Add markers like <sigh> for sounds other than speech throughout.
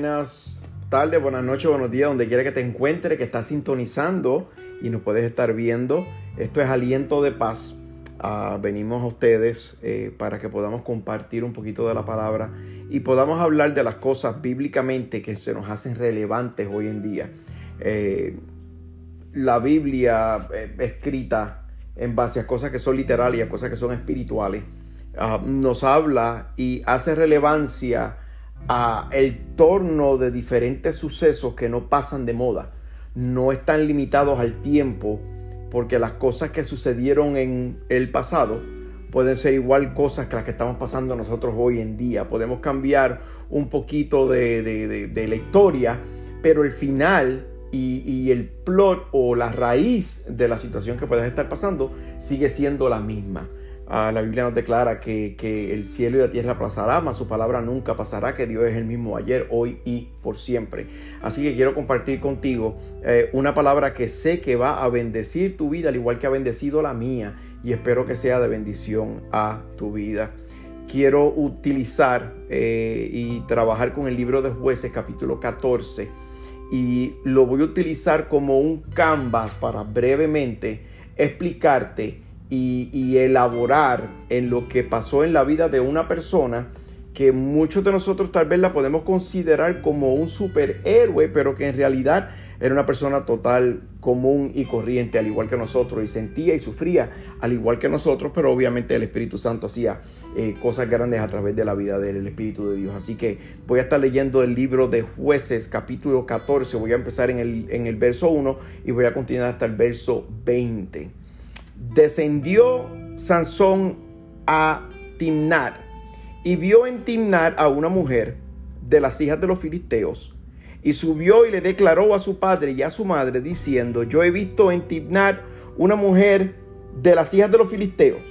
buenas tardes, buenas noches, buenos días, donde quiera que te encuentre, que estás sintonizando y nos puedes estar viendo. Esto es Aliento de Paz. Ah, venimos a ustedes eh, para que podamos compartir un poquito de la palabra y podamos hablar de las cosas bíblicamente que se nos hacen relevantes hoy en día. Eh, la Biblia eh, escrita en base a cosas que son literales y cosas que son espirituales, ah, nos habla y hace relevancia a el torno de diferentes sucesos que no pasan de moda. No están limitados al tiempo, porque las cosas que sucedieron en el pasado pueden ser igual cosas que las que estamos pasando nosotros hoy en día. Podemos cambiar un poquito de, la historia, pero el final y, el plot o la raíz de la situación que puedas estar pasando sigue siendo la misma. Ah, la Biblia nos declara que, el cielo y la tierra pasará, mas su palabra nunca pasará, que Dios es el mismo ayer, hoy y por siempre. Así que quiero compartir contigo eh, una palabra que sé que va a bendecir tu vida, al igual que ha bendecido la mía, y espero que sea de bendición a tu vida. Quiero utilizar eh, y trabajar con el libro de jueces capítulo 14 y lo voy a utilizar como un canvas para brevemente explicarte y, elaborar en lo que pasó en la vida de una persona que muchos de nosotros tal vez la podemos considerar como un superhéroe, pero que en realidad era una persona total común y corriente, al igual que nosotros, y sentía y sufría al igual que nosotros, pero obviamente el Espíritu Santo hacía eh, cosas grandes a través de la vida del Espíritu de Dios. Así que voy a estar leyendo el libro de jueces, capítulo 14, voy a empezar en el, en el verso 1 y voy a continuar hasta el verso 20 descendió Sansón a Timnat y vio en Timnat a una mujer de las hijas de los filisteos y subió y le declaró a su padre y a su madre diciendo, yo he visto en Timnat una mujer de las hijas de los filisteos,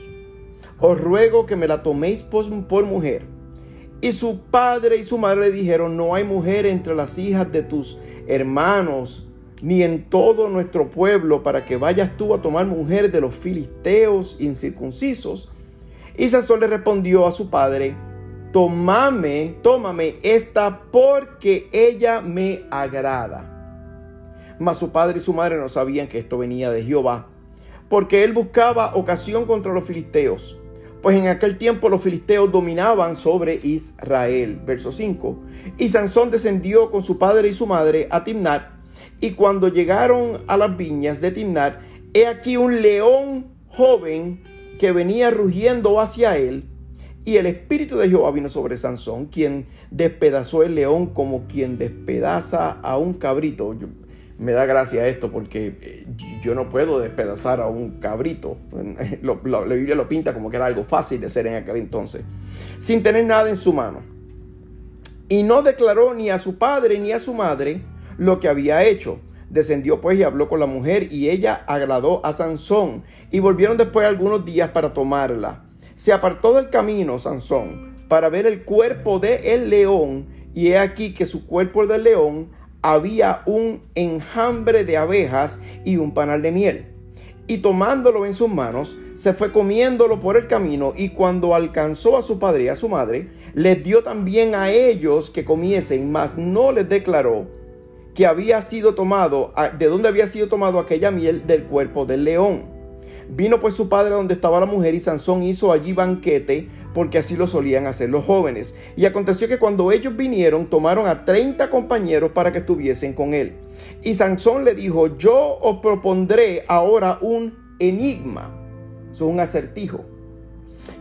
os ruego que me la toméis por, mujer. Y su padre y su madre le dijeron, no hay mujer entre las hijas de tus hermanos ni en todo nuestro pueblo para que vayas tú a tomar mujer de los filisteos incircuncisos. Y Sansón le respondió a su padre, tómame, tómame esta porque ella me agrada. Mas su padre y su madre no sabían que esto venía de Jehová, porque él buscaba ocasión contra los filisteos, pues en aquel tiempo los filisteos dominaban sobre Israel. Verso 5. Y Sansón descendió con su padre y su madre a Timnat, y cuando llegaron a las viñas de Timnar, he aquí un león joven que venía rugiendo hacia él. Y el espíritu de Jehová vino sobre Sansón, quien despedazó el león como quien despedaza a un cabrito. me da gracia esto porque eh, yo no puedo despedazar a un cabrito. <laughs> la Biblia lo pinta como que era algo fácil de hacer en aquel entonces. Sin tener nada en su mano. Y no declaró ni a su padre ni a su madre lo que había hecho. Descendió pues y habló con la mujer y ella agradó a Sansón y volvieron después algunos días para tomarla. Se apartó del camino Sansón para ver el cuerpo de el león y he aquí que su cuerpo del león había un enjambre de abejas y un panal de miel. Y tomándolo en sus manos, se fue comiéndolo por el camino y cuando alcanzó a su padre y a su madre, les dio también a ellos que comiesen, mas no les declaró que había sido tomado, de dónde había sido tomado aquella miel del cuerpo del león. Vino pues su padre donde estaba la mujer y Sansón hizo allí banquete porque así lo solían hacer los jóvenes. Y aconteció que cuando ellos vinieron tomaron a 30 compañeros para que estuviesen con él. Y Sansón le dijo, yo os propondré ahora un enigma, es un acertijo.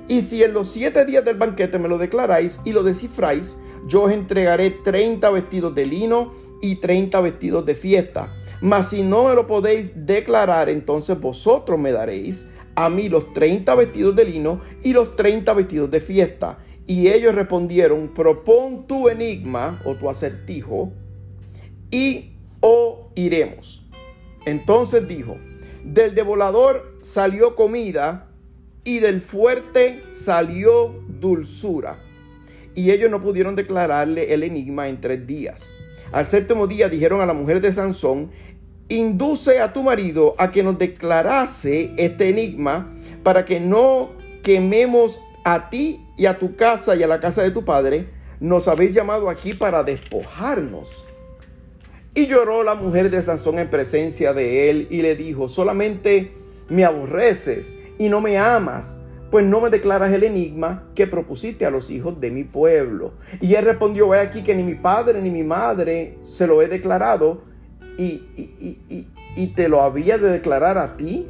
Y si en los siete días del banquete me lo declaráis y lo descifráis, yo os entregaré 30 vestidos de lino y 30 vestidos de fiesta. Mas si no me lo podéis declarar, entonces vosotros me daréis a mí los 30 vestidos de lino y los 30 vestidos de fiesta. Y ellos respondieron, propon tu enigma o tu acertijo y oiremos. Entonces dijo, del devolador salió comida y del fuerte salió dulzura. Y ellos no pudieron declararle el enigma en tres días. Al séptimo día dijeron a la mujer de Sansón, induce a tu marido a que nos declarase este enigma para que no quememos a ti y a tu casa y a la casa de tu padre, nos habéis llamado aquí para despojarnos. Y lloró la mujer de Sansón en presencia de él y le dijo, solamente me aborreces y no me amas, pues no me declaras el enigma que propusiste a los hijos de mi pueblo. Y él respondió, ve aquí que ni mi padre ni mi madre se lo he declarado y, y, y te lo había de declarar a ti.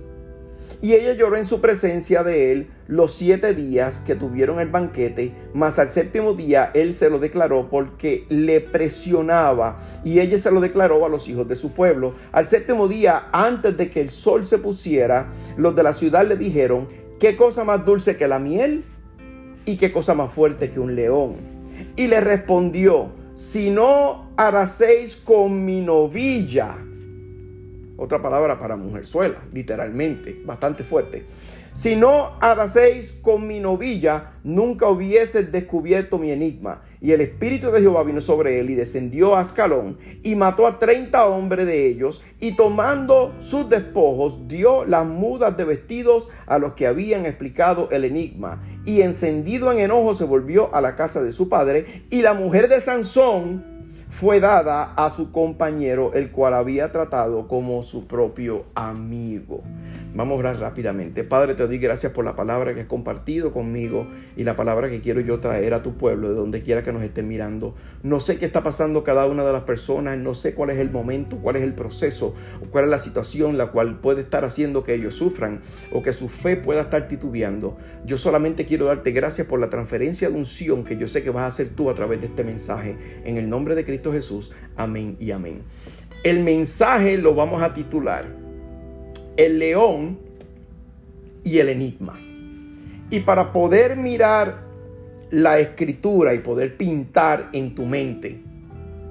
Y ella lloró en su presencia de él los siete días que tuvieron el banquete, mas al séptimo día él se lo declaró porque le presionaba y ella se lo declaró a los hijos de su pueblo. Al séptimo día, antes de que el sol se pusiera, los de la ciudad le dijeron, ¿qué cosa más dulce que la miel? ¿Y qué cosa más fuerte que un león? Y le respondió, si no haraseis con mi novilla, otra palabra para mujerzuela, literalmente, bastante fuerte. Si no hacéis con mi novilla, nunca hubieses descubierto mi enigma. Y el espíritu de Jehová vino sobre él y descendió a Ascalón y mató a treinta hombres de ellos y tomando sus despojos dio las mudas de vestidos a los que habían explicado el enigma. Y encendido en enojo se volvió a la casa de su padre y la mujer de Sansón fue dada a su compañero, el cual había tratado como su propio amigo. Vamos a orar rápidamente. Padre, te doy gracias por la palabra que has compartido conmigo y la palabra que quiero yo traer a tu pueblo, de donde quiera que nos estén mirando. No sé qué está pasando cada una de las personas, no sé cuál es el momento, cuál es el proceso, cuál es la situación la cual puede estar haciendo que ellos sufran o que su fe pueda estar titubeando. Yo solamente quiero darte gracias por la transferencia de unción que yo sé que vas a hacer tú a través de este mensaje. En el nombre de Cristo Jesús. Amén y amén. El mensaje lo vamos a titular el león y el enigma. Y para poder mirar la escritura y poder pintar en tu mente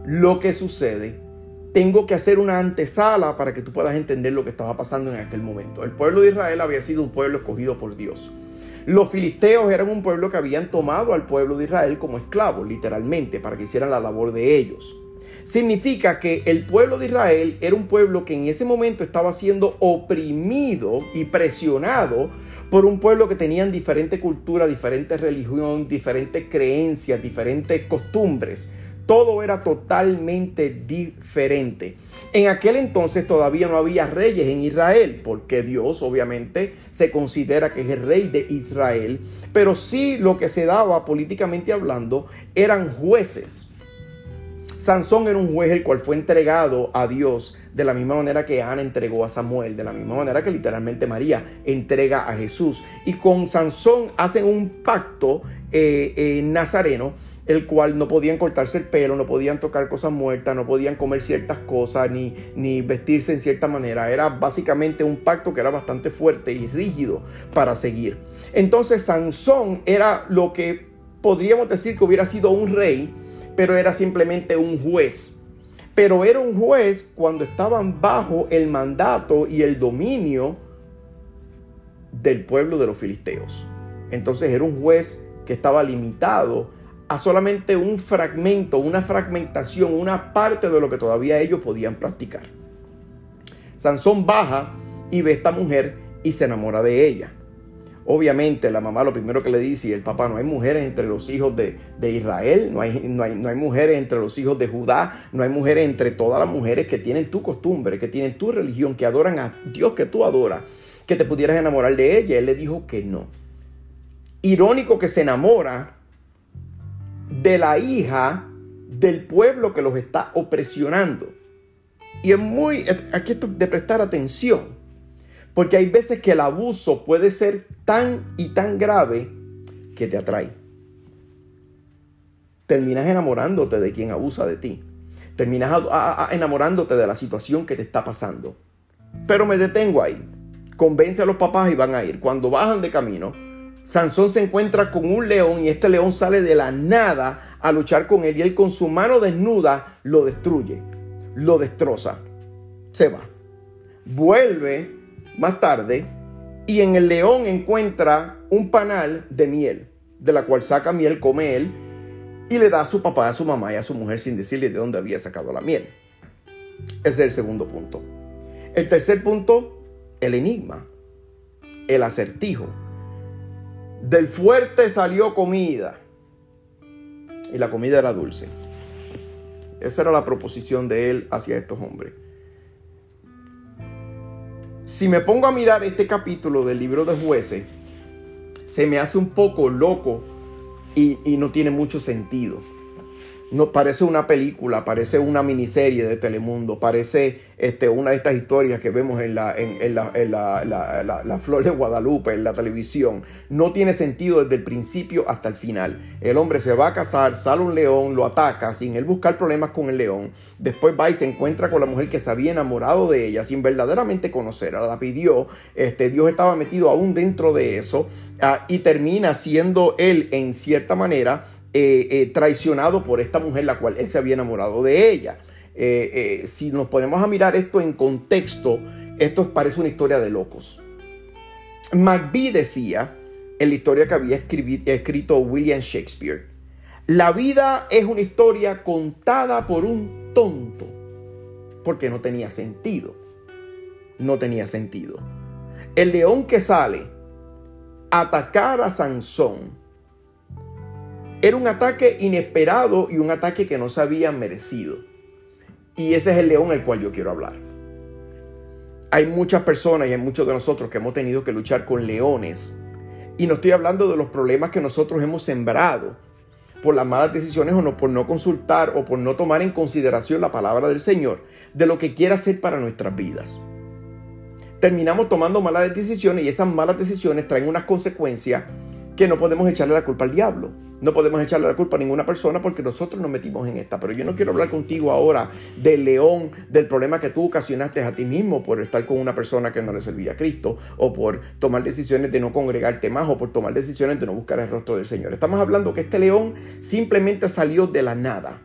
lo que sucede, tengo que hacer una antesala para que tú puedas entender lo que estaba pasando en aquel momento. El pueblo de Israel había sido un pueblo escogido por Dios. Los filisteos eran un pueblo que habían tomado al pueblo de Israel como esclavos, literalmente, para que hicieran la labor de ellos significa que el pueblo de Israel era un pueblo que en ese momento estaba siendo oprimido y presionado por un pueblo que tenían diferente cultura, diferente religión, diferentes creencias, diferentes costumbres. Todo era totalmente diferente. En aquel entonces todavía no había reyes en Israel, porque Dios obviamente se considera que es el rey de Israel, pero sí lo que se daba políticamente hablando eran jueces Sansón era un juez el cual fue entregado a Dios de la misma manera que Ana entregó a Samuel, de la misma manera que literalmente María entrega a Jesús. Y con Sansón hacen un pacto eh, eh, nazareno, el cual no podían cortarse el pelo, no podían tocar cosas muertas, no podían comer ciertas cosas, ni, ni vestirse en cierta manera. Era básicamente un pacto que era bastante fuerte y rígido para seguir. Entonces Sansón era lo que podríamos decir que hubiera sido un rey, pero era simplemente un juez. Pero era un juez cuando estaban bajo el mandato y el dominio del pueblo de los filisteos. Entonces era un juez que estaba limitado a solamente un fragmento, una fragmentación, una parte de lo que todavía ellos podían practicar. Sansón baja y ve a esta mujer y se enamora de ella. Obviamente la mamá lo primero que le dice y el papá, no hay mujeres entre los hijos de, Israel, no hay, no, hay, no hay, mujeres entre los hijos de Judá, no hay mujeres entre todas las mujeres que tienen tu costumbre, que tienen tu religión, que adoran a Dios que tú adoras, que te pudieras enamorar de ella. Él le dijo que no. Irónico que se enamora de la hija del pueblo que los está opresionando. Y es muy, aquí de prestar atención. Porque hay veces que el abuso puede ser tan y tan grave que te atrae. Terminas enamorándote de quien abusa de ti. Terminas enamorándote de la situación que te está pasando. Pero me detengo ahí. Convence a los papás y van a ir. Cuando bajan de camino, Sansón se encuentra con un león y este león sale de la nada a luchar con él y él con su mano desnuda lo destruye, lo destroza. Se va. Vuelve más tarde y en el león encuentra un panal de miel, de la cual saca miel, come él y le da a su papá, a su mamá y a su mujer sin decirle de dónde había sacado la miel. Ese es el segundo punto. El tercer punto, el enigma, el acertijo. Del fuerte salió comida y la comida era dulce. Esa era la proposición de él hacia estos hombres. Si me pongo a mirar este capítulo del libro de jueces, se me hace un poco loco y, y no tiene mucho sentido no, parece una película, parece una miniserie de Telemundo, parece este, una de estas historias que vemos en, la, en, la, la, la, Flor de Guadalupe, en la televisión. No tiene sentido desde el principio hasta el final. El hombre se va a casar, sale un león, lo ataca sin él buscar problemas con el león. Después va y se encuentra con la mujer que se había enamorado de ella sin verdaderamente conocerla. La pidió, este, Dios estaba metido aún dentro de eso ah, y termina siendo él en cierta manera eh, eh, traicionado por esta mujer, la cual él se había enamorado de ella. Eh, si nos ponemos a mirar esto en contexto, esto parece una historia de locos. McBee decía, en la historia que había escrito William Shakespeare, la vida es una historia contada por un tonto, porque no tenía sentido. No tenía sentido. El león que sale a atacar a Sansón era un ataque inesperado y un ataque que no se había merecido. Y ese es el león del cual yo quiero hablar. Hay muchas personas y hay muchos de nosotros que hemos tenido que luchar con leones. Y no estoy hablando de los problemas que nosotros hemos sembrado por las malas decisiones o no, por no consultar o por no tomar en consideración la palabra del Señor, de lo que quiere hacer para nuestras vidas. Terminamos tomando malas decisiones y esas malas decisiones traen unas consecuencias que no podemos echarle la culpa al diablo. No podemos echarle la culpa a ninguna persona porque nosotros nos metimos en esta. Pero yo no quiero hablar contigo ahora del león, del problema que tú ocasionaste a ti mismo por estar con una persona que no le servía a Cristo, o por tomar decisiones de no congregarte más, o por tomar decisiones de no buscar el rostro del Señor. Estamos hablando que este león simplemente salió de la nada.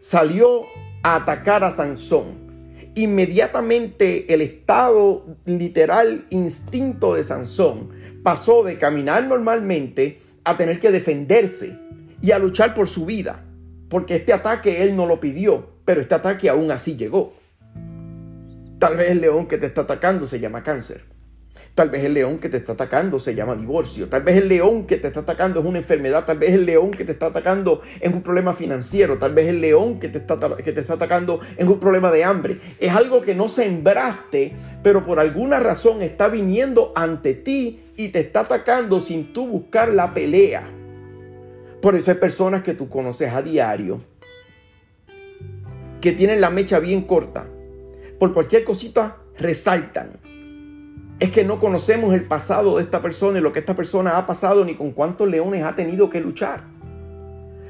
Salió a atacar a Sansón. Inmediatamente el estado literal instinto de Sansón pasó de caminar normalmente a tener que defenderse y a luchar por su vida, porque este ataque él no lo pidió, pero este ataque aún así llegó. Tal vez el león que te está atacando se llama cáncer. Tal vez el león que te está atacando se llama divorcio. Tal vez el león que te está atacando es una enfermedad. Tal vez el león que te está atacando es un problema financiero. Tal vez el león que te está, que te está atacando es un problema de hambre. Es algo que no sembraste, pero por alguna razón está viniendo ante ti y te está atacando sin tú buscar la pelea. Por eso hay personas que tú conoces a diario que tienen la mecha bien corta. Por cualquier cosita resaltan es que no conocemos el pasado de esta persona y lo que esta persona ha pasado ni con cuántos leones ha tenido que luchar.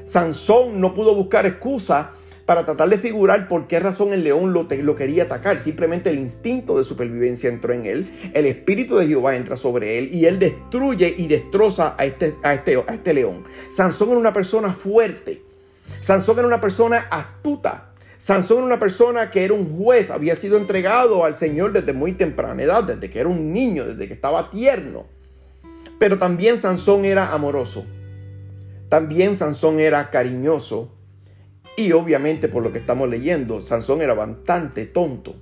Sansón no pudo buscar excusa para tratar de figurar por qué razón el león lo, quería atacar. Simplemente el instinto de supervivencia entró en él, el espíritu de Jehová entra sobre él y él destruye y destroza a este, a este, a este león. Sansón era una persona fuerte. Sansón era una persona astuta. Sansón era una persona que era un juez, había sido entregado al Señor desde muy temprana edad, desde que era un niño, desde que estaba tierno. Pero también Sansón era amoroso. También Sansón era cariñoso. Y obviamente por lo que estamos leyendo, Sansón era bastante tonto.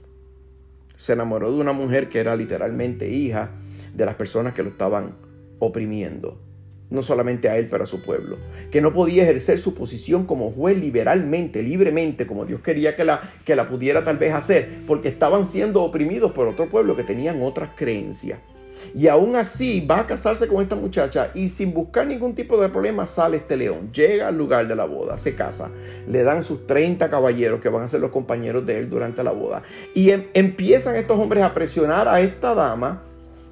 Se enamoró de una mujer que era literalmente hija de las personas que lo estaban oprimiendo no solamente a él, pero a su pueblo, que no podía ejercer su posición como juez liberalmente, libremente, como Dios quería que la, que la pudiera tal vez hacer, porque estaban siendo oprimidos por otro pueblo que tenían otras creencias. Y aún así va a casarse con esta muchacha y sin buscar ningún tipo de problema sale este león, llega al lugar de la boda, se casa, le dan sus 30 caballeros que van a ser los compañeros de él durante la boda. Y em, empiezan estos hombres a presionar a esta dama,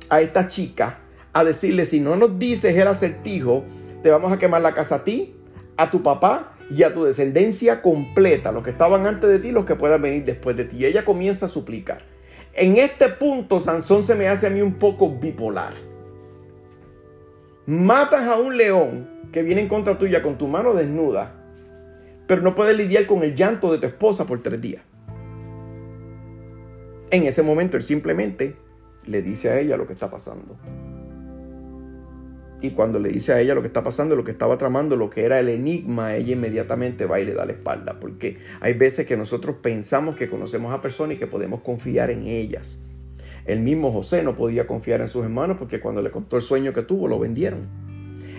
a esta chica, a decirle, si no nos dices el acertijo, te vamos a quemar la casa a ti, a tu papá y a tu descendencia completa, los que estaban antes de ti, los que puedan venir después de ti. Y ella comienza a suplicar. En este punto, Sansón se me hace a mí un poco bipolar. Matas a un león que viene en contra tuya con tu mano desnuda, pero no puedes lidiar con el llanto de tu esposa por tres días. En ese momento él simplemente le dice a ella lo que está pasando y cuando le dice a ella lo que está pasando, lo que estaba tramando, lo que era el enigma, ella inmediatamente va y le da la espalda, porque hay veces que nosotros pensamos que conocemos a personas y que podemos confiar en ellas. El mismo José no podía confiar en sus hermanos porque cuando le contó el sueño que tuvo, lo vendieron.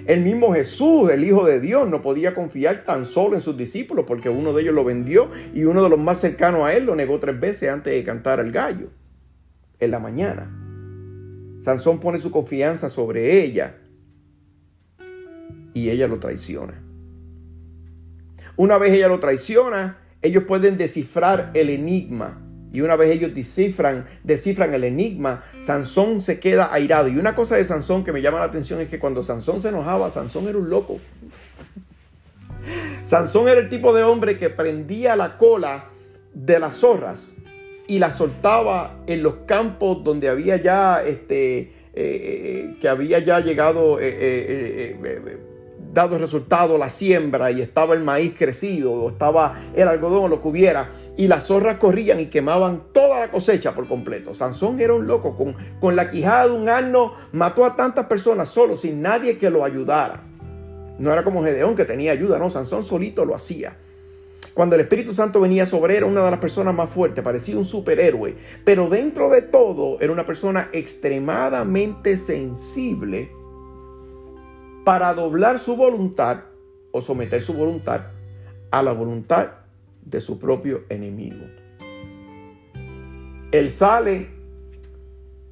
El mismo Jesús, el Hijo de Dios, no podía confiar tan solo en sus discípulos porque uno de ellos lo vendió y uno de los más cercanos a él lo negó tres veces antes de cantar el gallo en la mañana. Sansón pone su confianza sobre ella y ella lo traiciona. Una vez ella lo traiciona, ellos pueden descifrar el enigma. Y una vez ellos descifran, descifran el enigma, Sansón se queda airado. Y una cosa de Sansón que me llama la atención es que cuando Sansón se enojaba, Sansón era un loco. <laughs> Sansón era el tipo de hombre que prendía la cola de las zorras y la soltaba en los campos donde había ya este eh, eh, que había ya llegado eh, dado resultado la siembra y estaba el maíz crecido o estaba el algodón lo que hubiera y las zorras corrían y quemaban toda la cosecha por completo. Sansón era un loco, con, con la quijada de un asno mató a tantas personas solo sin nadie que lo ayudara. No era como Gedeón que tenía ayuda, no, Sansón solito lo hacía. Cuando el Espíritu Santo venía sobre él, era una de las personas más fuertes, parecía un superhéroe, pero dentro de todo era una persona extremadamente sensible para doblar su voluntad o someter su voluntad a la voluntad de su propio enemigo. Él sale,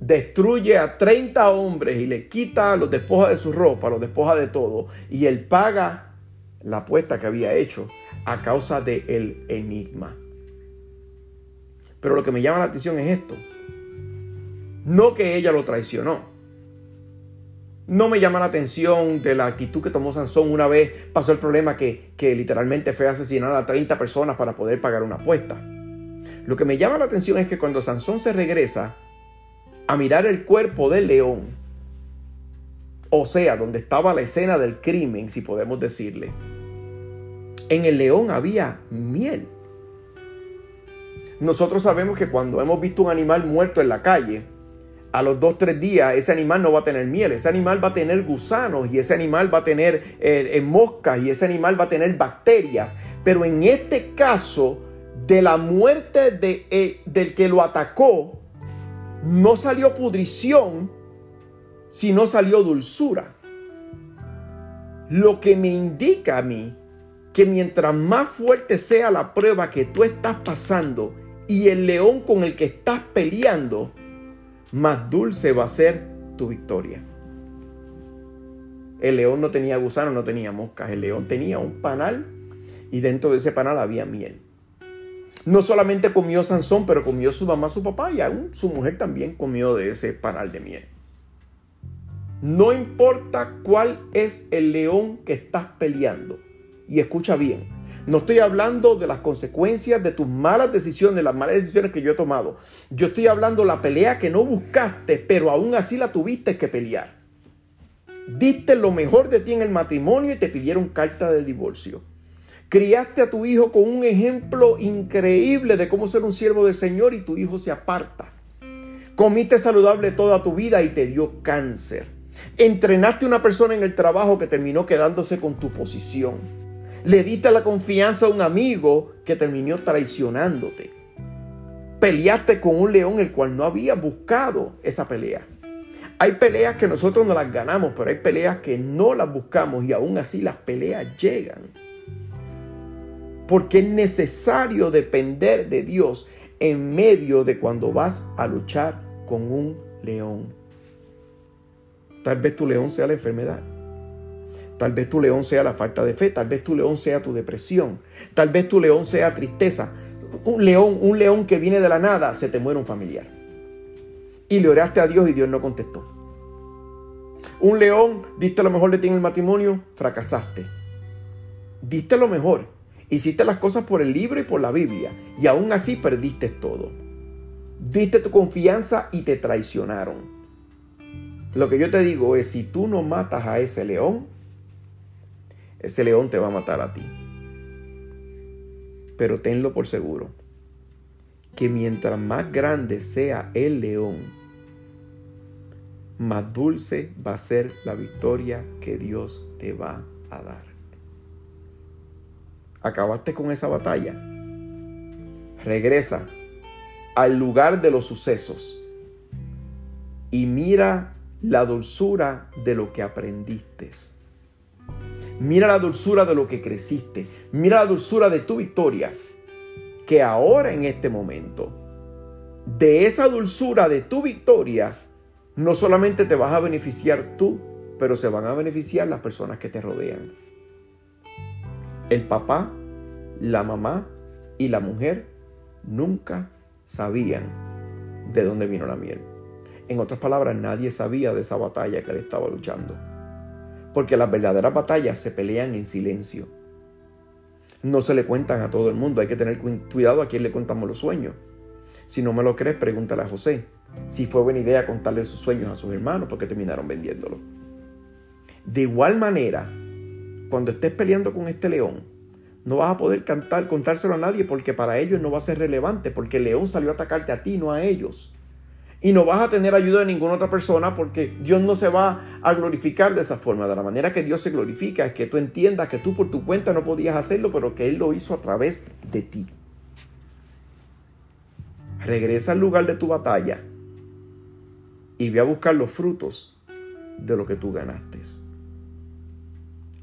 destruye a 30 hombres y le quita, los despoja de su ropa, los despoja de todo, y él paga la apuesta que había hecho a causa del enigma. Pero lo que me llama la atención es esto. No que ella lo traicionó. No me llama la atención de la actitud que tomó Sansón una vez pasó el problema que, literalmente fue asesinar a 30 personas para poder pagar una apuesta. Lo que me llama la atención es que cuando Sansón se regresa a mirar el cuerpo del león, o sea, donde estaba la escena del crimen, si podemos decirle, en el león había miel. Nosotros sabemos que cuando hemos visto un animal muerto en la calle, a los dos, tres días, ese animal no va a tener miel, ese animal va a tener gusanos y ese animal va a tener eh, eh, moscas y ese animal va a tener bacterias. Pero en este caso, de la muerte de, eh, del que lo atacó, no salió pudrición, sino salió dulzura. Lo que me indica a mí que mientras más fuerte sea la prueba que tú estás pasando y el león con el que estás peleando, más dulce va a ser tu victoria. El león no tenía gusano, no tenía moscas. El león tenía un panal y dentro de ese panal había miel. No solamente comió Sansón, pero comió su mamá, su papá y aún su mujer también comió de ese panal de miel. No importa cuál es el león que estás peleando. Y escucha bien, no estoy hablando de las consecuencias de tus malas decisiones, las malas decisiones que yo he tomado. Yo estoy hablando de la pelea que no buscaste, pero aún así la tuviste que pelear. Diste lo mejor de ti en el matrimonio y te pidieron carta de divorcio. Criaste a tu hijo con un ejemplo increíble de cómo ser un siervo del Señor y tu hijo se aparta. Comiste saludable toda tu vida y te dio cáncer. Entrenaste a una persona en el trabajo que terminó quedándose con tu posición le diste la confianza a un amigo que terminó traicionándote. Peleaste con un león el cual no había buscado esa pelea. Hay peleas que nosotros no las ganamos, pero hay peleas que no las buscamos y aún así las peleas llegan. Porque es necesario depender de Dios en medio de cuando vas a luchar con un león. Tal vez tu león sea la enfermedad. Tal vez tu león sea la falta de fe, tal vez tu león sea tu depresión, tal vez tu león sea tristeza. Un león, un león que viene de la nada, se te muere un familiar. Y le oraste a Dios y Dios no contestó. Un león, diste lo mejor de ti en el matrimonio, fracasaste. Diste lo mejor, hiciste las cosas por el libro y por la Biblia, y aún así perdiste todo. Diste tu confianza y te traicionaron. Lo que yo te digo es, si tú no matas a ese león, ese león te va a matar a ti. Pero tenlo por seguro, que mientras más grande sea el león, más dulce va a ser la victoria que Dios te va a dar. Acabaste con esa batalla. Regresa al lugar de los sucesos y mira la dulzura de lo que aprendiste Mira la dulzura de lo que creciste. Mira la dulzura de tu victoria. Que ahora en este momento, de esa dulzura de tu victoria, no solamente te vas a beneficiar tú, pero se van a beneficiar las personas que te rodean. El papá, la mamá y la mujer nunca sabían de dónde vino la miel. En otras palabras, nadie sabía de esa batalla que él estaba luchando. Porque las verdaderas batallas se pelean en silencio. No se le cuentan a todo el mundo. Hay que tener cuidado a quién le contamos los sueños. Si no me lo crees, pregúntale a José. Si fue buena idea contarle sus sueños a sus hermanos porque terminaron vendiéndolo. De igual manera, cuando estés peleando con este león, no vas a poder cantar, contárselo a nadie porque para ellos no va a ser relevante, porque el león salió a atacarte a ti, no a ellos. Y no vas a tener ayuda de ninguna otra persona porque Dios no se va a glorificar de esa forma. De la manera que Dios se glorifica es que tú entiendas que tú por tu cuenta no podías hacerlo, pero que Él lo hizo a través de ti. Regresa al lugar de tu batalla y ve a buscar los frutos de lo que tú ganaste.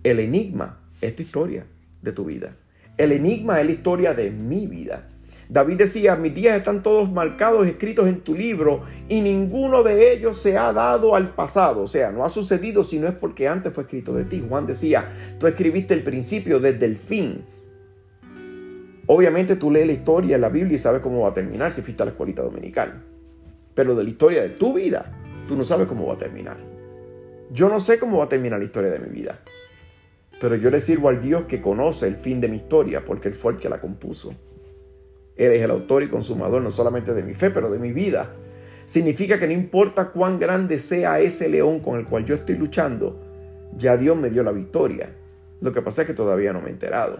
El enigma es tu historia de tu vida. El enigma es la historia de mi vida. David decía, mis días están todos marcados, escritos en tu libro, y ninguno de ellos se ha dado al pasado. O sea, no ha sucedido si no es porque antes fue escrito de ti. Juan decía, tú escribiste el principio desde el fin. Obviamente tú lees la historia la Biblia y sabes cómo va a terminar si fuiste a la escuelita dominical. Pero de la historia de tu vida, tú no sabes cómo va a terminar. Yo no sé cómo va a terminar la historia de mi vida. Pero yo le sirvo al Dios que conoce el fin de mi historia, porque Él fue el que la compuso. Él es el autor y consumador no solamente de mi fe, pero de mi vida. Significa que no importa cuán grande sea ese león con el cual yo estoy luchando, ya Dios me dio la victoria. Lo que pasa es que todavía no me he enterado,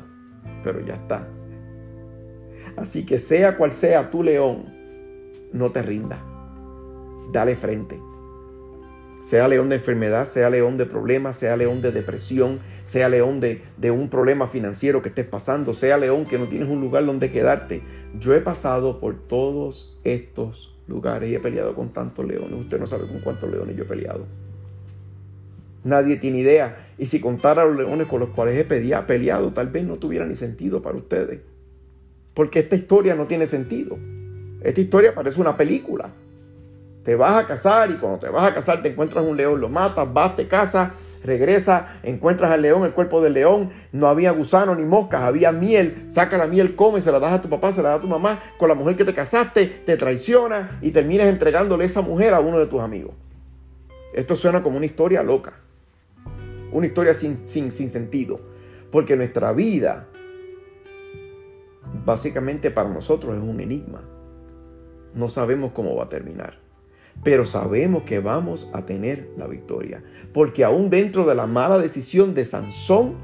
pero ya está. Así que sea cual sea tu león, no te rinda. Dale frente. Sea león de enfermedad, sea león de problemas, sea león de depresión, sea león de, de, un problema financiero que estés pasando, sea león que no tienes un lugar donde quedarte. Yo he pasado por todos estos lugares y he peleado con tantos leones. Usted no sabe con cuántos leones yo he peleado. Nadie tiene idea. Y si contara los leones con los cuales he peleado, tal vez no tuviera ni sentido para ustedes. Porque esta historia no tiene sentido. Esta historia parece una película. Te vas a casar y cuando te vas a casar te encuentras un león, lo matas, vas, te casas, regresa, encuentras al león, el cuerpo del león, no había gusano ni moscas, había miel, saca la miel, come, se la das a tu papá, se la das a tu mamá, con la mujer que te casaste, te traiciona y terminas entregándole esa mujer a uno de tus amigos. Esto suena como una historia loca, una historia sin, sin, sin sentido, porque nuestra vida básicamente para nosotros es un enigma. No sabemos cómo va a terminar pero sabemos que vamos a tener la victoria. Porque aún dentro de la mala decisión de Sansón,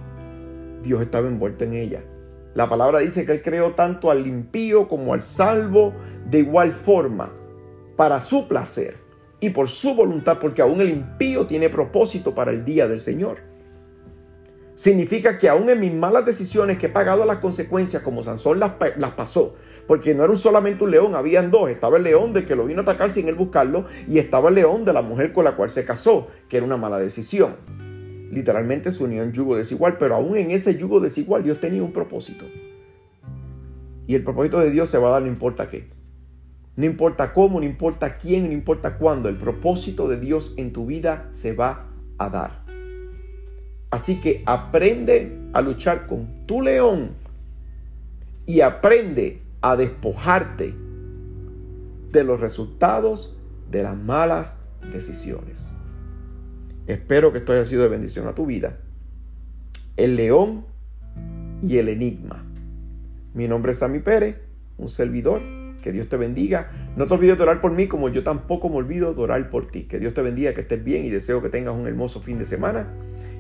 Dios estaba envuelto en ella. La palabra dice que Él creó tanto al impío como al salvo de igual forma, para su placer y por su voluntad, porque aún el impío tiene propósito para el día del Señor. Significa que aún en mis malas decisiones que he pagado las consecuencias como Sansón las, las pasó, porque no era solamente un león, habían dos. Estaba el león de que lo vino a atacar sin él buscarlo y estaba el león de la mujer con la cual se casó, que era una mala decisión. Literalmente se unió en yugo desigual, pero aún en ese yugo desigual Dios tenía un propósito. Y el propósito de Dios se va a dar no importa qué. No importa cómo, no importa quién, no importa cuándo. El propósito de Dios en tu vida se va a dar. Así que aprende a luchar con tu león y aprende a despojarte de los resultados de las malas decisiones. Espero que esto haya sido de bendición a tu vida. El león y el enigma. Mi nombre es Sammy Pérez, un servidor. Que Dios te bendiga. No te olvides de orar por mí como yo tampoco me olvido de orar por ti. Que Dios te bendiga, que estés bien y deseo que tengas un hermoso fin de semana.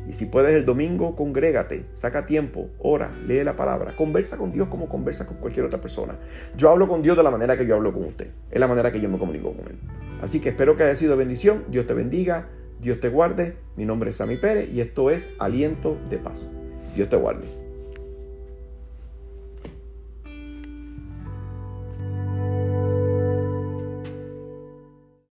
Y si puedes el domingo, congrégate, saca tiempo, ora, lee la palabra, conversa con Dios como conversa con cualquier otra persona. Yo hablo con Dios de la manera que yo hablo con usted, es la manera que yo me comunico con Él. Así que espero que haya sido bendición, Dios te bendiga, Dios te guarde. Mi nombre es Sammy Pérez y esto es Aliento de Paz. Dios te guarde.